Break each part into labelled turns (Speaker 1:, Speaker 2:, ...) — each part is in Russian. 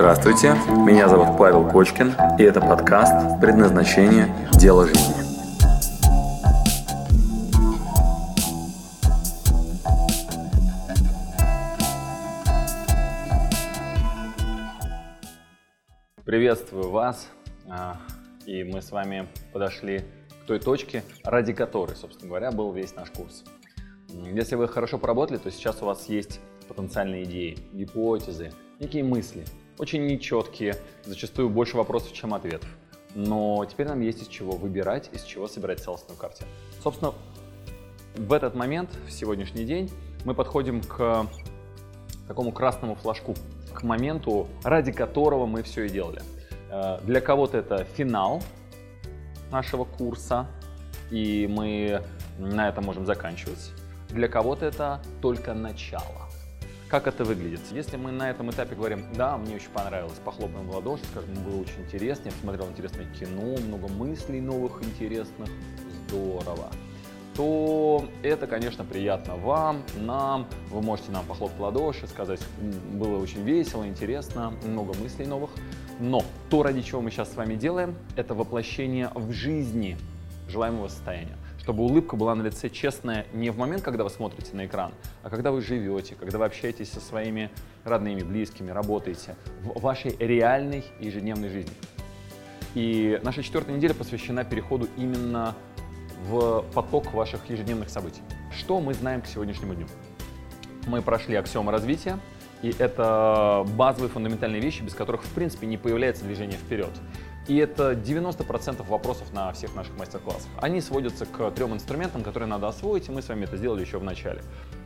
Speaker 1: Здравствуйте, меня зовут Павел Кочкин, и это подкаст «Предназначение. Дело жизни». Приветствую вас, а, и мы с вами подошли к той точке, ради которой, собственно говоря, был весь наш курс. Если вы хорошо поработали, то сейчас у вас есть потенциальные идеи, гипотезы, некие мысли, очень нечеткие, зачастую больше вопросов, чем ответов. Но теперь нам есть из чего выбирать, из чего собирать целостную картину. Собственно, в этот момент, в сегодняшний день, мы подходим к такому красному флажку, к моменту, ради которого мы все и делали. Э, для кого-то это финал нашего курса, и мы на этом можем заканчивать. Для кого-то это только начало. Как это выглядит? Если мы на этом этапе говорим, да, мне очень понравилось, похлопаем в ладоши, скажем, было очень интересно, я посмотрел интересное кино, много мыслей новых интересных, здорово то это, конечно, приятно вам, нам. Вы можете нам похлопать в ладоши, сказать, было очень весело, интересно, много мыслей новых. Но то, ради чего мы сейчас с вами делаем, это воплощение в жизни желаемого состояния чтобы улыбка была на лице честная не в момент, когда вы смотрите на экран, а когда вы живете, когда вы общаетесь со своими родными, близкими, работаете в вашей реальной ежедневной жизни. И наша четвертая неделя посвящена переходу именно в поток ваших ежедневных событий. Что мы знаем к сегодняшнему дню? Мы прошли аксиомы развития, и это базовые фундаментальные вещи, без которых, в принципе, не появляется движение вперед. И это 90% вопросов на всех наших мастер-классах. Они сводятся к трем инструментам, которые надо освоить, и мы с вами это сделали еще в начале.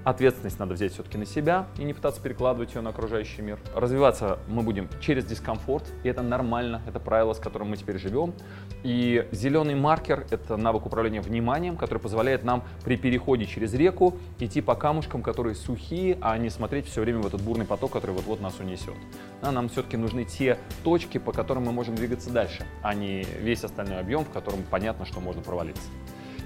Speaker 1: Ответственность надо взять все-таки на себя и не пытаться перекладывать ее на окружающий мир. Развиваться мы будем через дискомфорт, и это нормально, это правило, с которым мы теперь живем. И зеленый маркер — это навык управления вниманием, который позволяет нам при переходе через реку идти по камушкам, которые сухие, а не смотреть все время в этот бурный поток, который вот-вот нас унесет. А нам все-таки нужны те точки, по которым мы можем двигаться дальше, а не весь остальной объем, в котором понятно, что можно провалиться.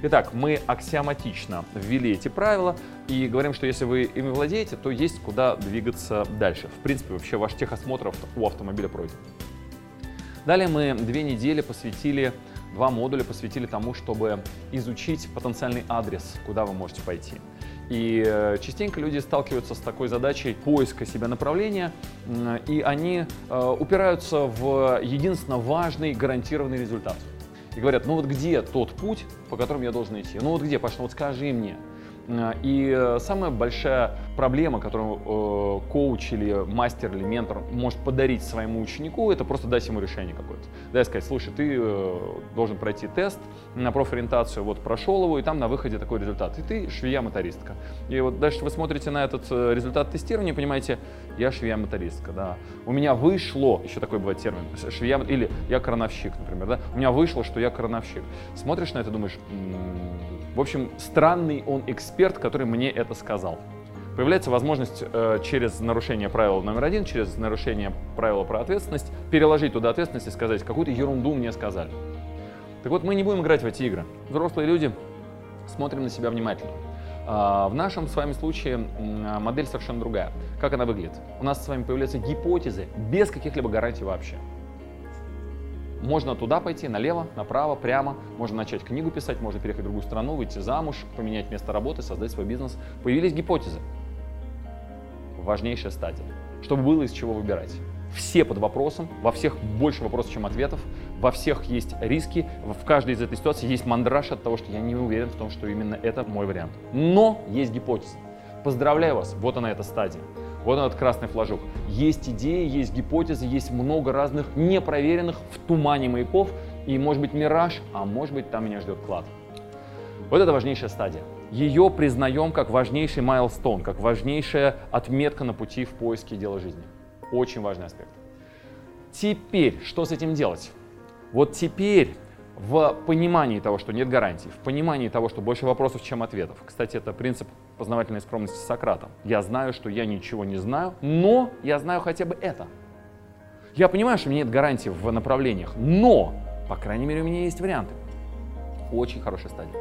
Speaker 1: Итак, мы аксиоматично ввели эти правила и говорим, что если вы ими владеете, то есть куда двигаться дальше. В принципе, вообще ваш техосмотр у автомобиля пройден. Далее мы две недели посвятили, два модуля посвятили тому, чтобы изучить потенциальный адрес, куда вы можете пойти. И э, частенько люди сталкиваются с такой задачей поиска себя направления, и они э, упираются в единственно важный гарантированный результат – и говорят, ну вот где тот путь, по которому я должен идти? Ну вот где, Паш, ну вот скажи мне. Э, и э, самая большая проблема, которую э, коуч или мастер или ментор может подарить своему ученику, это просто дать ему решение какое-то. Дай сказать, слушай, ты э, должен пройти тест на профориентацию, вот прошел его, и там на выходе такой результат. И ты швея-мотористка. И вот дальше вы смотрите на этот э, результат тестирования и понимаете, я швея-мотористка, да. У меня вышло, еще такой бывает термин, швея, или я крановщик, например, да. У меня вышло, что я крановщик. Смотришь на это, думаешь, м-м-м, в общем, странный он эксперт, который мне это сказал. Появляется возможность э, через нарушение правила номер один, через нарушение правила про ответственность, переложить туда ответственность и сказать, какую-то ерунду мне сказали. Так вот, мы не будем играть в эти игры. Взрослые люди смотрим на себя внимательно. А, в нашем с вами случае модель совершенно другая. Как она выглядит? У нас с вами появляются гипотезы без каких-либо гарантий вообще. Можно туда пойти, налево, направо, прямо. Можно начать книгу писать, можно переехать в другую страну, выйти замуж, поменять место работы, создать свой бизнес. Появились гипотезы. Важнейшая стадия. Чтобы было из чего выбирать. Все под вопросом, во всех больше вопросов, чем ответов, во всех есть риски, в каждой из этой ситуации есть мандраж от того, что я не уверен в том, что именно это мой вариант. Но есть гипотеза. Поздравляю вас, вот она эта стадия. Вот этот красный флажок. Есть идеи, есть гипотезы, есть много разных непроверенных в тумане маяков. И может быть мираж, а может быть там меня ждет клад. Вот это важнейшая стадия. Ее признаем как важнейший майлстон, как важнейшая отметка на пути в поиске дела жизни. Очень важный аспект. Теперь, что с этим делать? Вот теперь в понимании того, что нет гарантий, в понимании того, что больше вопросов, чем ответов. Кстати, это принцип познавательной скромности Сократа. Я знаю, что я ничего не знаю, но я знаю хотя бы это. Я понимаю, что у меня нет гарантий в направлениях, но, по крайней мере, у меня есть варианты. Очень хорошая стадия.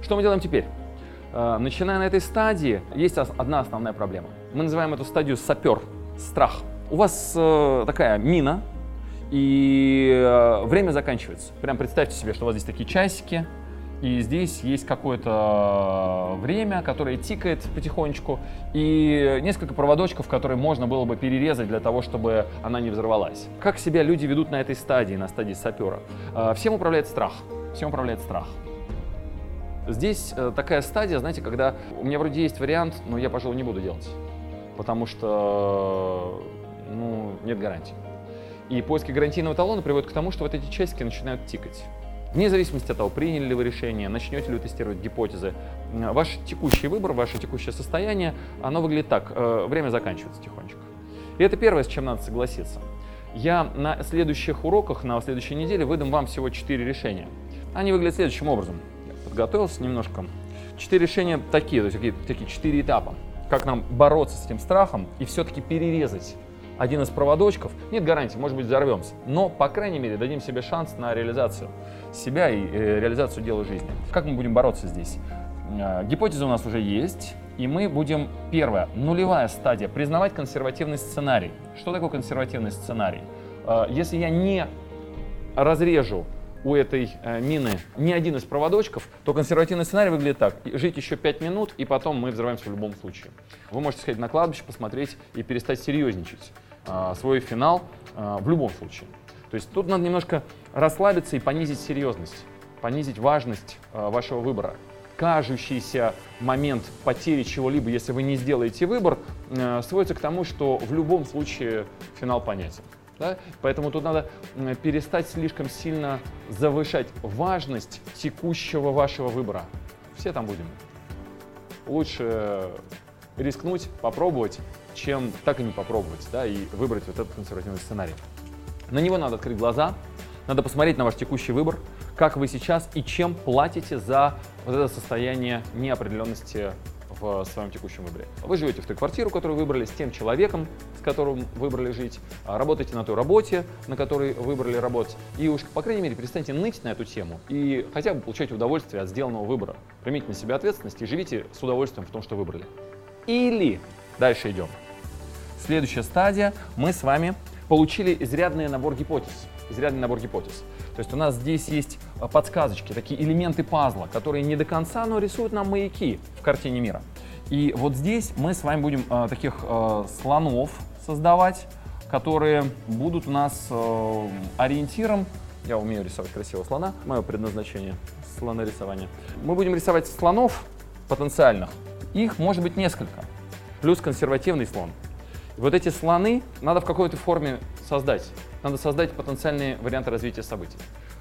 Speaker 1: Что мы делаем теперь? Э, начиная на этой стадии, есть одна основная проблема. Мы называем эту стадию сапер, страх. у вас э, такая мина, и э, время заканчивается. Прям представьте себе, что у вас здесь такие часики, и здесь есть какое-то время, которое тикает потихонечку, и несколько проводочков, которые можно было бы перерезать для того, чтобы она не взорвалась. Как себя люди ведут на этой стадии, на стадии сапера? Э, всем управляет страх. Всем управляет страх. Здесь э, такая стадия, знаете, когда у меня вроде есть вариант, но я, пожалуй, не буду делать, потому что ну, нет гарантии. И поиски гарантийного талона приводят к тому, что вот эти часики начинают тикать. Вне зависимости от того, приняли ли вы решение, начнете ли вы тестировать гипотезы, ваш текущий выбор, ваше текущее состояние, оно выглядит так, э, время заканчивается тихонечко. И это первое, с чем надо согласиться. Я на следующих уроках, на следующей неделе выдам вам всего 4 решения. Они выглядят следующим образом. Подготовился немножко. Четыре решения такие, то есть такие, такие четыре этапа. Как нам бороться с этим страхом и все-таки перерезать один из проводочков. Нет гарантии, может быть, взорвемся. Но, по крайней мере, дадим себе шанс на реализацию себя и э, реализацию дела жизни. Как мы будем бороться здесь? Э, гипотеза у нас уже есть, и мы будем, первая, нулевая стадия, признавать консервативный сценарий. Что такое консервативный сценарий? Э, если я не разрежу у этой э, мины ни один из проводочков, то консервативный сценарий выглядит так. Жить еще 5 минут, и потом мы взрываемся в любом случае. Вы можете сходить на кладбище, посмотреть и перестать серьезничать. А, свой финал а, в любом случае. То есть тут надо немножко расслабиться и понизить серьезность, понизить важность а, вашего выбора. Кажущийся момент потери чего-либо, если вы не сделаете выбор, сводится к тому, что в любом случае финал понятен. Да? Поэтому тут надо перестать слишком сильно завышать важность текущего вашего выбора. Все там будем. Лучше рискнуть, попробовать, чем так и не попробовать, да, и выбрать вот этот консервативный сценарий. На него надо открыть глаза, надо посмотреть на ваш текущий выбор, как вы сейчас и чем платите за вот это состояние неопределенности в своем текущем выборе. Вы живете в той квартире, которую выбрали, с тем человеком, с которым выбрали жить, а работаете на той работе, на которой выбрали работать. И уж, по крайней мере, перестаньте ныть на эту тему и хотя бы получайте удовольствие от сделанного выбора. Примите на себя ответственность и живите с удовольствием в том, что выбрали. Или дальше идем. Следующая стадия. Мы с вами получили изрядный набор гипотез. Изрядный набор гипотез. То есть у нас здесь есть подсказочки, такие элементы пазла, которые не до конца, но рисуют нам маяки в картине мира. И вот здесь мы с вами будем э, таких э, слонов создавать, которые будут у нас э, ориентиром. Я умею рисовать красивого слона, мое предназначение слонорисование. Мы будем рисовать слонов потенциальных. Их может быть несколько. Плюс консервативный слон. Вот эти слоны надо в какой-то форме создать. Надо создать потенциальные варианты развития событий.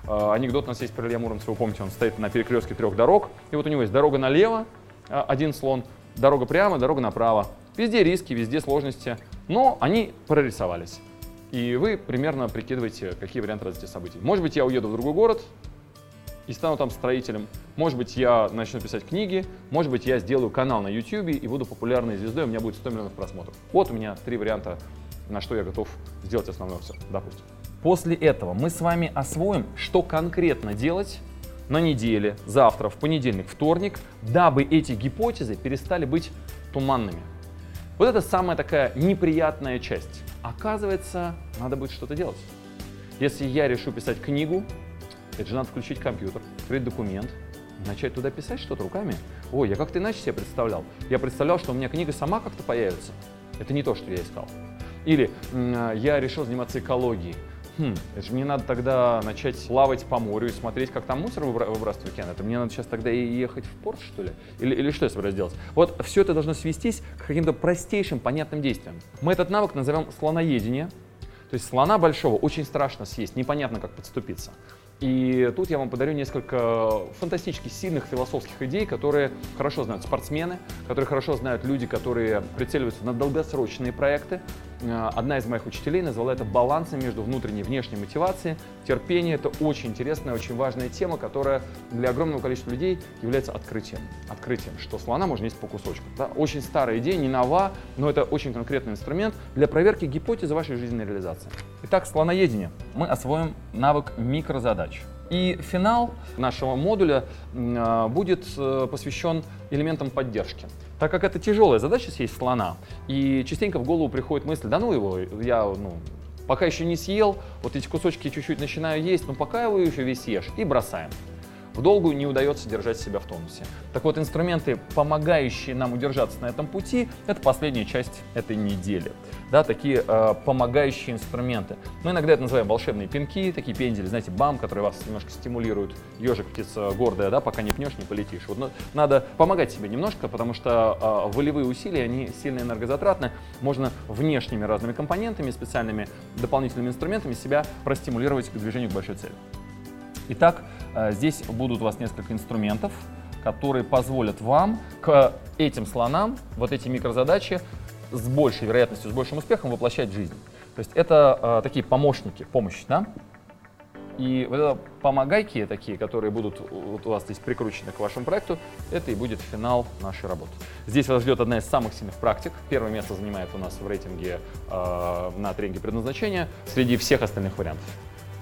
Speaker 1: Э, анекдот у нас есть про Илья Муромца, вы помните, он стоит на перекрестке трех дорог, и вот у него есть дорога налево, э, один слон, дорога прямо, дорога направо. Везде риски, везде сложности, но они прорисовались. И вы примерно прикидываете, какие варианты развития событий. Может быть, я уеду в другой город, и стану там строителем. Может быть, я начну писать книги, может быть, я сделаю канал на YouTube и буду популярной звездой, у меня будет 100 миллионов просмотров. Вот у меня три варианта, на что я готов сделать основное все, допустим. После этого мы с вами освоим, что конкретно делать на неделе, завтра, в понедельник, вторник, дабы эти гипотезы перестали быть туманными. Вот это самая такая неприятная часть. Оказывается, надо будет что-то делать. Если я решу писать книгу, это же надо включить компьютер, открыть документ, начать туда писать что-то руками. Ой, я как-то иначе себе представлял. Я представлял, что у меня книга сама как-то появится. Это не то, что я искал. Или я решил заниматься экологией. Хм, это же мне надо тогда начать плавать по морю и смотреть, как там мусор выбрасывают в океан. Это мне надо сейчас тогда и ехать в порт, что ли? Или, или что я собираюсь делать? Вот все это должно свестись к каким-то простейшим, понятным действиям. Мы этот навык назовем слоноедение. То есть слона большого очень страшно съесть, непонятно, как подступиться. И тут я вам подарю несколько фантастически сильных философских идей, которые хорошо знают спортсмены, которые хорошо знают люди, которые прицеливаются на долгосрочные проекты. Э, одна из моих учителей назвала это балансом между внутренней и внешней мотивацией. Терпение — это очень интересная, очень важная тема, которая для огромного количества людей является открытием. Открытием, что слона можно есть по кусочку. Да? Очень старая идея, не нова, но это очень конкретный инструмент для проверки гипотезы вашей жизненной реализации. Итак, слоноедение. Мы освоим навык микрозадач. И финал нашего модуля а, будет э, посвящен элементам поддержки. Так как это тяжелая задача съесть слона, и частенько в голову приходит мысль, да ну его, я ну, пока еще не съел, вот эти кусочки чуть-чуть начинаю есть, но пока его еще весь ешь, и бросаем в долгую не удается держать себя в тонусе. Так вот, инструменты, помогающие нам удержаться на этом пути, это последняя часть этой недели. Да, такие э, помогающие инструменты. Мы иногда это называем волшебные пинки, такие пендели, знаете, бам, которые вас немножко стимулируют. Ежик птица гордая, да, пока не пнешь, не полетишь. Вот, ну, надо помогать себе немножко, потому что э, волевые усилия, они сильно энергозатратны. Можно внешними разными компонентами, специальными дополнительными инструментами себя простимулировать к движению к большой цели. Итак, здесь будут у вас несколько инструментов, которые позволят вам к этим слонам вот эти микрозадачи с большей вероятностью, с большим успехом воплощать в жизнь. То есть это э, такие помощники, помощь, да? И вот это помогайки такие, которые будут вот у вас здесь прикручены к вашему проекту, это и будет финал нашей работы. Здесь вас ждет одна из самых сильных практик. Первое место занимает у нас в рейтинге э, на тренинге предназначения среди всех остальных вариантов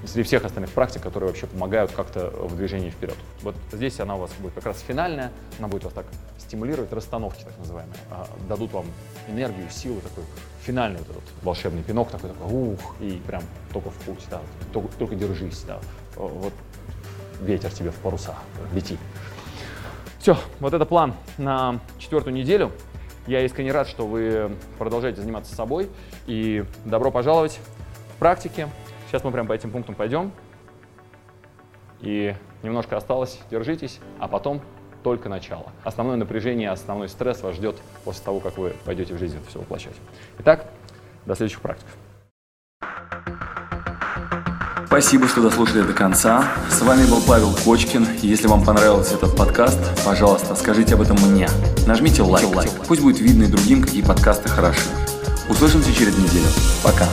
Speaker 1: среди всех остальных практик, которые вообще помогают как-то в движении вперед. Вот здесь она у вас будет как раз финальная, она будет вас так стимулировать, расстановки так называемые, а, дадут вам энергию, силу, такой финальный вот этот волшебный пинок, такой, такой ух, и прям только в путь, да, только, только держись, да, вот ветер тебе в паруса, лети. Все, вот это план на четвертую неделю. Я искренне рад, что вы продолжаете заниматься собой. И добро пожаловать в практике, Сейчас мы прям по этим пунктам пойдем. И немножко осталось, держитесь, а потом только начало. Основное напряжение, основной стресс вас ждет после того, как вы пойдете в жизнь это все воплощать. Итак, до следующих практик.
Speaker 2: Спасибо, что дослушали до конца. С вами был Павел Кочкин. Если вам понравился этот подкаст, пожалуйста, скажите об этом мне. Нажмите лайк. лайк. Пусть будет видно и другим, какие подкасты хороши. Услышимся через неделю. Пока.